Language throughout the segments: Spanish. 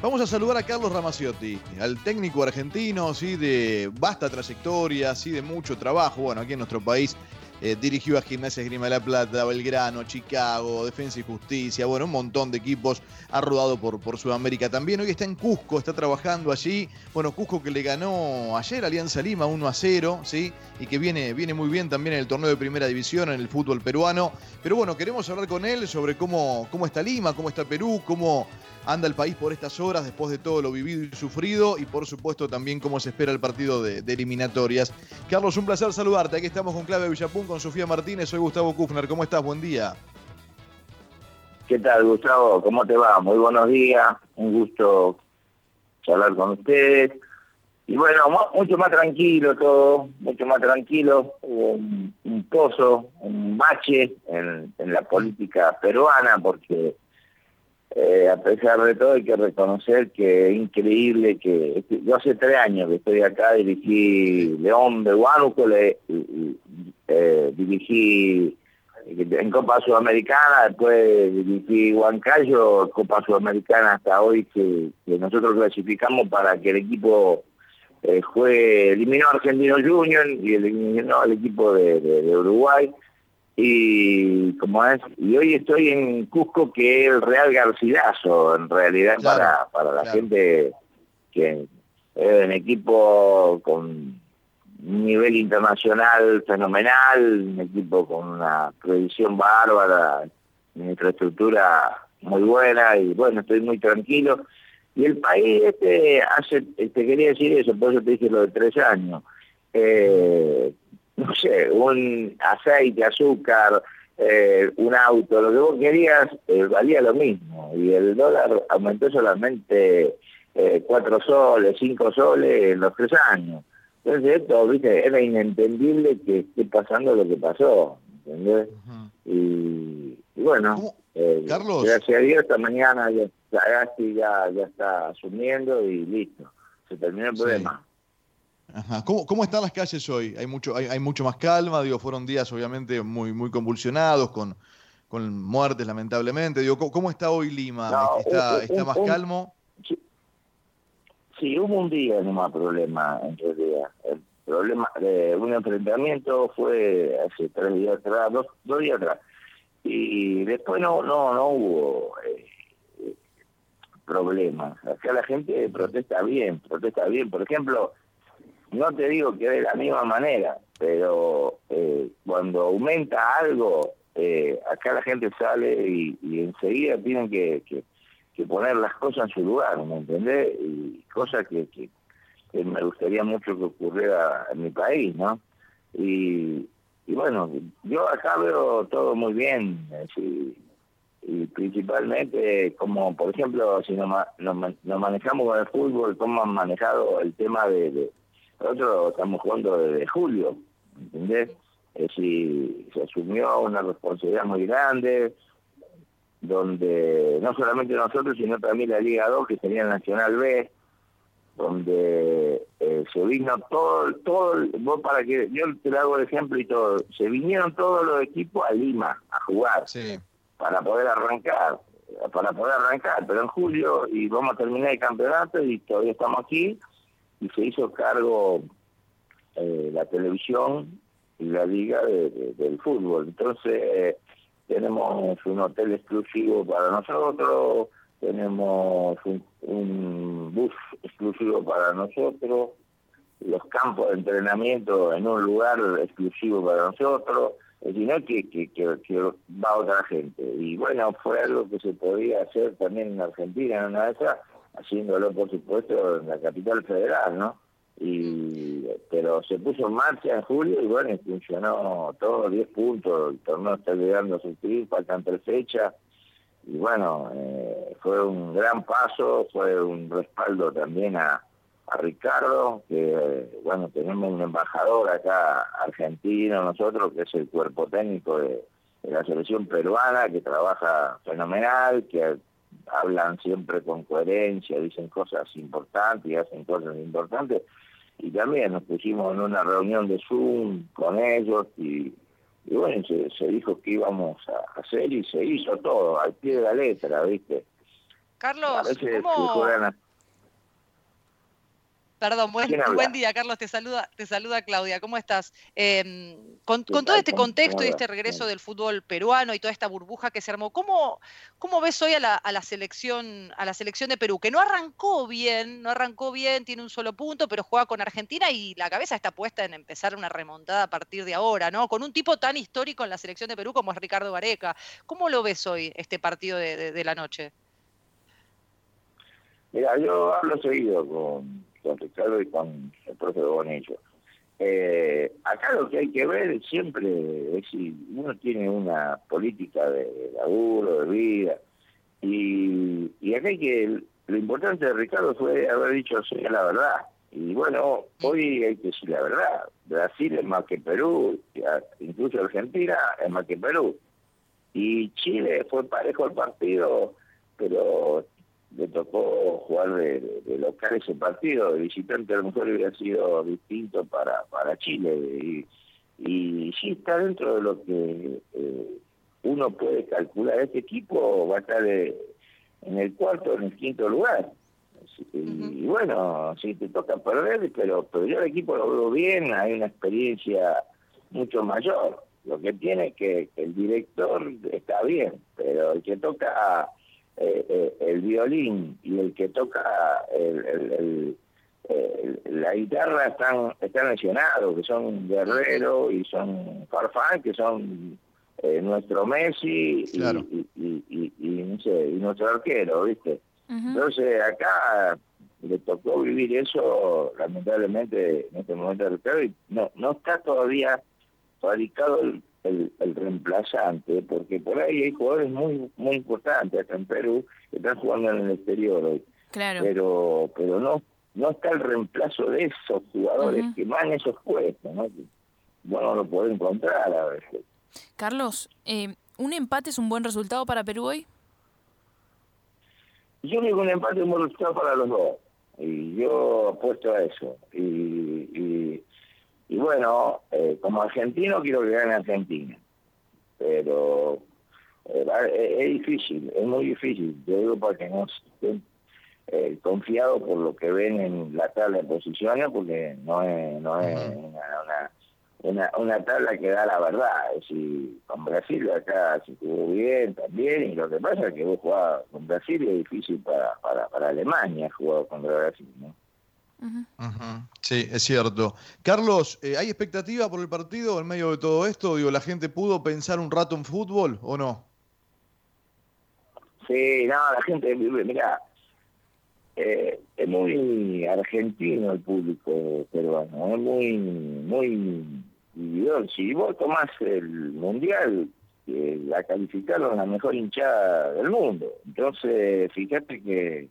Vamos a saludar a Carlos Ramaciotti, al técnico argentino, sí, de vasta trayectoria, sí, de mucho trabajo. Bueno, aquí en nuestro país eh, dirigió a Gimnasia Grima de la Plata, Belgrano, Chicago, Defensa y Justicia, bueno, un montón de equipos. Ha rodado por, por Sudamérica también. Hoy está en Cusco, está trabajando allí. Bueno, Cusco que le ganó ayer Alianza Lima 1 a 0, ¿sí? Y que viene, viene muy bien también en el torneo de primera división, en el fútbol peruano. Pero bueno, queremos hablar con él sobre cómo, cómo está Lima, cómo está Perú, cómo anda el país por estas horas después de todo lo vivido y sufrido y por supuesto también cómo se espera el partido de, eliminatorias. Carlos, un placer saludarte. Aquí estamos con Clave Villapún, con Sofía Martínez. Soy Gustavo Kufner. ¿Cómo estás? Buen día. ¿Qué tal, Gustavo? ¿Cómo te va? Muy buenos días. Un gusto charlar con ustedes. Y bueno, mucho más tranquilo todo, mucho más tranquilo. un, pozo, un bache en la política peruana porque eh, a pesar de todo hay que reconocer que es increíble que yo hace tres años que estoy acá, dirigí León de Huánuco, le, eh, dirigí en Copa Sudamericana, después dirigí Huancayo, Copa Sudamericana hasta hoy que, nosotros clasificamos para que el equipo eh, juegue, eliminó a Argentino Junior y eliminó al equipo de Uruguay. Y como es y hoy estoy en Cusco que es el Real Garcilaso en realidad para, para la gente que es un equipo con nivel internacional fenomenal, un equipo con una tradición bárbara, una infraestructura muy buena y bueno, estoy muy tranquilo. Y el país este hace, te quería decir eso, por eso te dije lo de tres años. Eh, no sé, un aceite, azúcar, eh, un auto, lo que vos querías, eh, valía lo mismo. Y el dólar aumentó solamente eh, cuatro soles, cinco soles en los tres años. Entonces esto, viste, era inentendible que esté pasando lo que pasó, ¿entendés? y, bueno, Carlos. gracias a Dios esta mañana ya, ya, ya está asumiendo y listo, se terminó el problema. ¿Cómo, están las calles hoy? ¿Hay mucho, hay, mucho más calma? Digo, fueron días obviamente muy, muy convulsionados, con, con muertes lamentablemente. Digo, ¿cómo, está hoy Lima? ¿Está, está más calmo? Sí, hubo un día nomás problema en realidad. El problema de un enfrentamiento fue hace tres días atrás, dos, dos días atrás. Y después no, no, no hubo eh, problemas. Acá la gente protesta bien, protesta bien. Por ejemplo, no te digo que de la misma manera, pero eh, cuando aumenta algo, eh, acá la gente sale y, enseguida tienen que, poner las cosas en su lugar, ¿me entendés? Y cosas que, me gustaría mucho que ocurriera en mi país, ¿no? Y, bueno, yo acá veo todo muy bien, y principalmente como, por ejemplo, si nos, manejamos con el fútbol, cómo han manejado el tema de nosotros estamos jugando desde julio, ¿entendés? Es decir, se asumió una responsabilidad muy grande, donde no solamente nosotros, sino también la Liga 2, que sería el Nacional B, donde eh, se vino todo, todo, vos para que, yo te lo hago el ejemplo y todo, se vinieron todos los equipos a Lima a jugar, para poder arrancar, para poder arrancar, pero en julio, y vamos a terminar el campeonato y todavía estamos aquí, y se hizo cargo eh, la televisión y la liga del fútbol. Entonces eh, tenemos un hotel exclusivo para nosotros, tenemos un, bus exclusivo para nosotros, los campos de entrenamiento en un lugar exclusivo para nosotros, sino que, que, que, que, va otra gente. Y bueno, fue algo que se podía hacer también en Argentina, en una de esas, haciéndolo por supuesto en la capital federal, ¿no? Y, pero se puso en marcha en julio y bueno, funcionó todo, 10 puntos, el torneo está llegando a su fin, faltan tres fechas, y bueno, eh, fue un gran paso, fue un respaldo también a, a Ricardo, que bueno, tenemos un embajador acá argentino nosotros, que es el cuerpo técnico de, de la selección peruana, que trabaja fenomenal, que hablan siempre con coherencia, dicen cosas importantes y hacen cosas importantes. Y también nos pusimos en una reunión de Zoom con ellos y, bueno, se, dijo que íbamos a hacer y se hizo todo, al pie de la letra, ¿viste? Carlos, ¿cómo, Perdón, buen, buen, día, Carlos. Te saluda, te saluda Claudia. ¿Cómo estás? Em, con, todo este contexto y este regreso del fútbol peruano y toda esta burbuja que se armó, ¿cómo, cómo ves hoy a la, a la, selección, a la selección de Perú? Que no arrancó bien, no arrancó bien, tiene un solo punto, pero juega con Argentina y la cabeza está puesta en empezar una remontada a partir de ahora, ¿no? Con un tipo tan histórico en la selección de Perú como es Ricardo Vareca. ¿Cómo lo ves hoy, este partido de, de la noche? Mira, yo hablo seguido con con Ricardo y con el profe Bonillo. Eh, acá lo que hay que ver siempre es si uno tiene una política de laburo, de vida, y, y acá hay que, lo importante de Ricardo fue haber dicho la verdad. Y bueno, hoy hay que decir la verdad. Brasil es más que Perú, incluso Argentina es más que Perú. Y Chile fue parejo el partido, pero le tocó jugar de, local ese partido, de visitante a lo mejor hubiera sido distinto para, para Chile. Y, y sí está dentro de lo que eh, uno puede calcular. Este equipo va a estar eh, en el cuarto, en el quinto lugar. Y bueno, sí te toca perder, pero, pero yo el equipo lo veo bien, hay una experiencia mucho mayor. Lo que tiene es que el director está bien, pero el que toca eh, eh, el violín y el que toca el, la guitarra están, están lesionados, que son Guerrero y son Farfán, que son eh, nuestro Messi y, y, nuestro arquero, ¿viste? Entonces acá le tocó vivir eso lamentablemente en este momento del y no, no está todavía radicado el, el, reemplazante, porque por ahí hay jugadores muy muy importantes acá en Perú que están jugando en el exterior hoy. Claro. Pero pero no no está el reemplazo de esos jugadores que van esos puestos, ¿no? Bueno, lo puedo encontrar a veces. Carlos, eh, ¿un empate es un buen resultado para Perú hoy? Yo digo un empate es un buen resultado para los dos. Y yo apuesto a eso. Y, y y bueno, eh, como argentino quiero que gane Argentina, pero eh, es difícil, es muy difícil. Yo digo para que no estén eh, confiados por lo que ven en la tabla de posiciones, porque no es, no es una, una, una, tabla que da la verdad. Es decir, con Brasil acá se jugó bien también, y lo que pasa es que vos jugás con Brasil y es difícil para, para, para Alemania jugar contra Brasil, ¿no? Sí, es cierto. Carlos, eh, ¿hay expectativa por el partido en medio de todo esto? Digo, ¿la gente pudo pensar un rato en fútbol o no? Sí, no, la gente, mira, eh, es muy argentino el público peruano, es muy, muy. Si vos tomás el mundial, eh, la calificaron la mejor hinchada del mundo. Entonces, fíjate que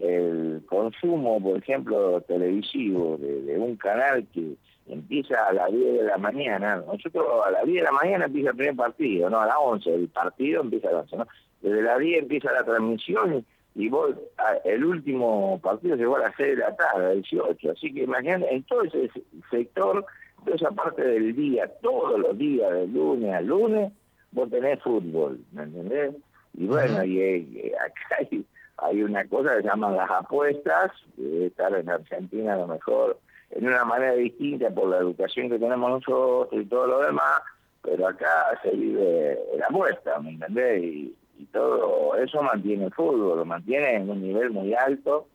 el consumo, por ejemplo, televisivo de, un canal que empieza a las 10 de la mañana, nosotros a las 10 de la mañana empieza el primer partido, no a las 11, el partido empieza a las 11, ¿no? desde las 10 empieza la transmisión y, vos, el último partido llegó a las 6 de la tarde, a las 18, así que imagínate, en todo ese sector, toda esa parte del día, todos los días, de lunes a lunes, vos tenés fútbol, ¿me entendés? Y bueno, y, y acá hay hay una cosa que se llaman las apuestas, estar en Argentina a lo mejor en una manera distinta por la educación que tenemos nosotros y todo lo demás, pero acá se vive la apuesta, ¿me entendés? Y, todo eso mantiene el fútbol, lo mantiene en un nivel muy alto,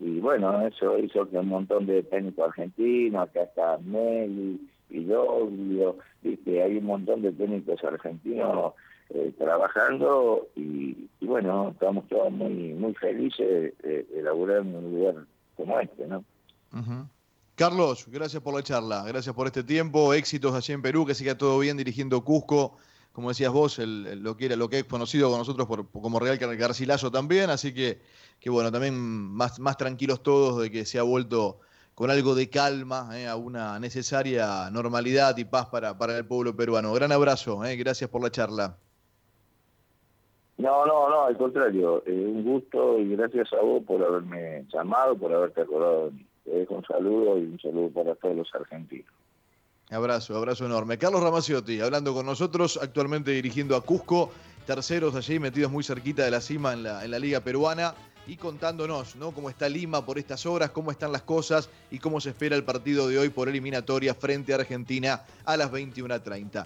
y bueno, eso hizo que un montón de técnicos argentinos, acá está Meli, y yo, ¿viste? hay un montón de técnicos argentinos eh, trabajando y, bueno, estamos todos muy muy felices de, de, un lugar como este, ¿no? Carlos, gracias por la charla, gracias por este tiempo, éxitos allí en Perú, que siga todo bien dirigiendo Cusco, como decías vos, el, lo que era lo que es conocido con nosotros por, como Real Garcilaso también, así que, que bueno, también más, más tranquilos todos de que se ha vuelto con algo de calma eh, a una necesaria normalidad y paz para, para el pueblo peruano. Gran abrazo, eh, gracias por la charla. No, no, no, al contrario, eh, un gusto y gracias a vos por haberme llamado, por haberte acordado de mí. Te dejo un saludo y un saludo para todos los argentinos. Abrazo, abrazo enorme. Carlos Ramaciotti, hablando con nosotros, actualmente dirigiendo a Cusco terceros allí, metidos muy cerquita de la cima en la, en la Liga Peruana y contándonos ¿no? cómo está Lima por estas horas, cómo están las cosas y cómo se espera el partido de hoy por eliminatoria frente a Argentina a las 21.30.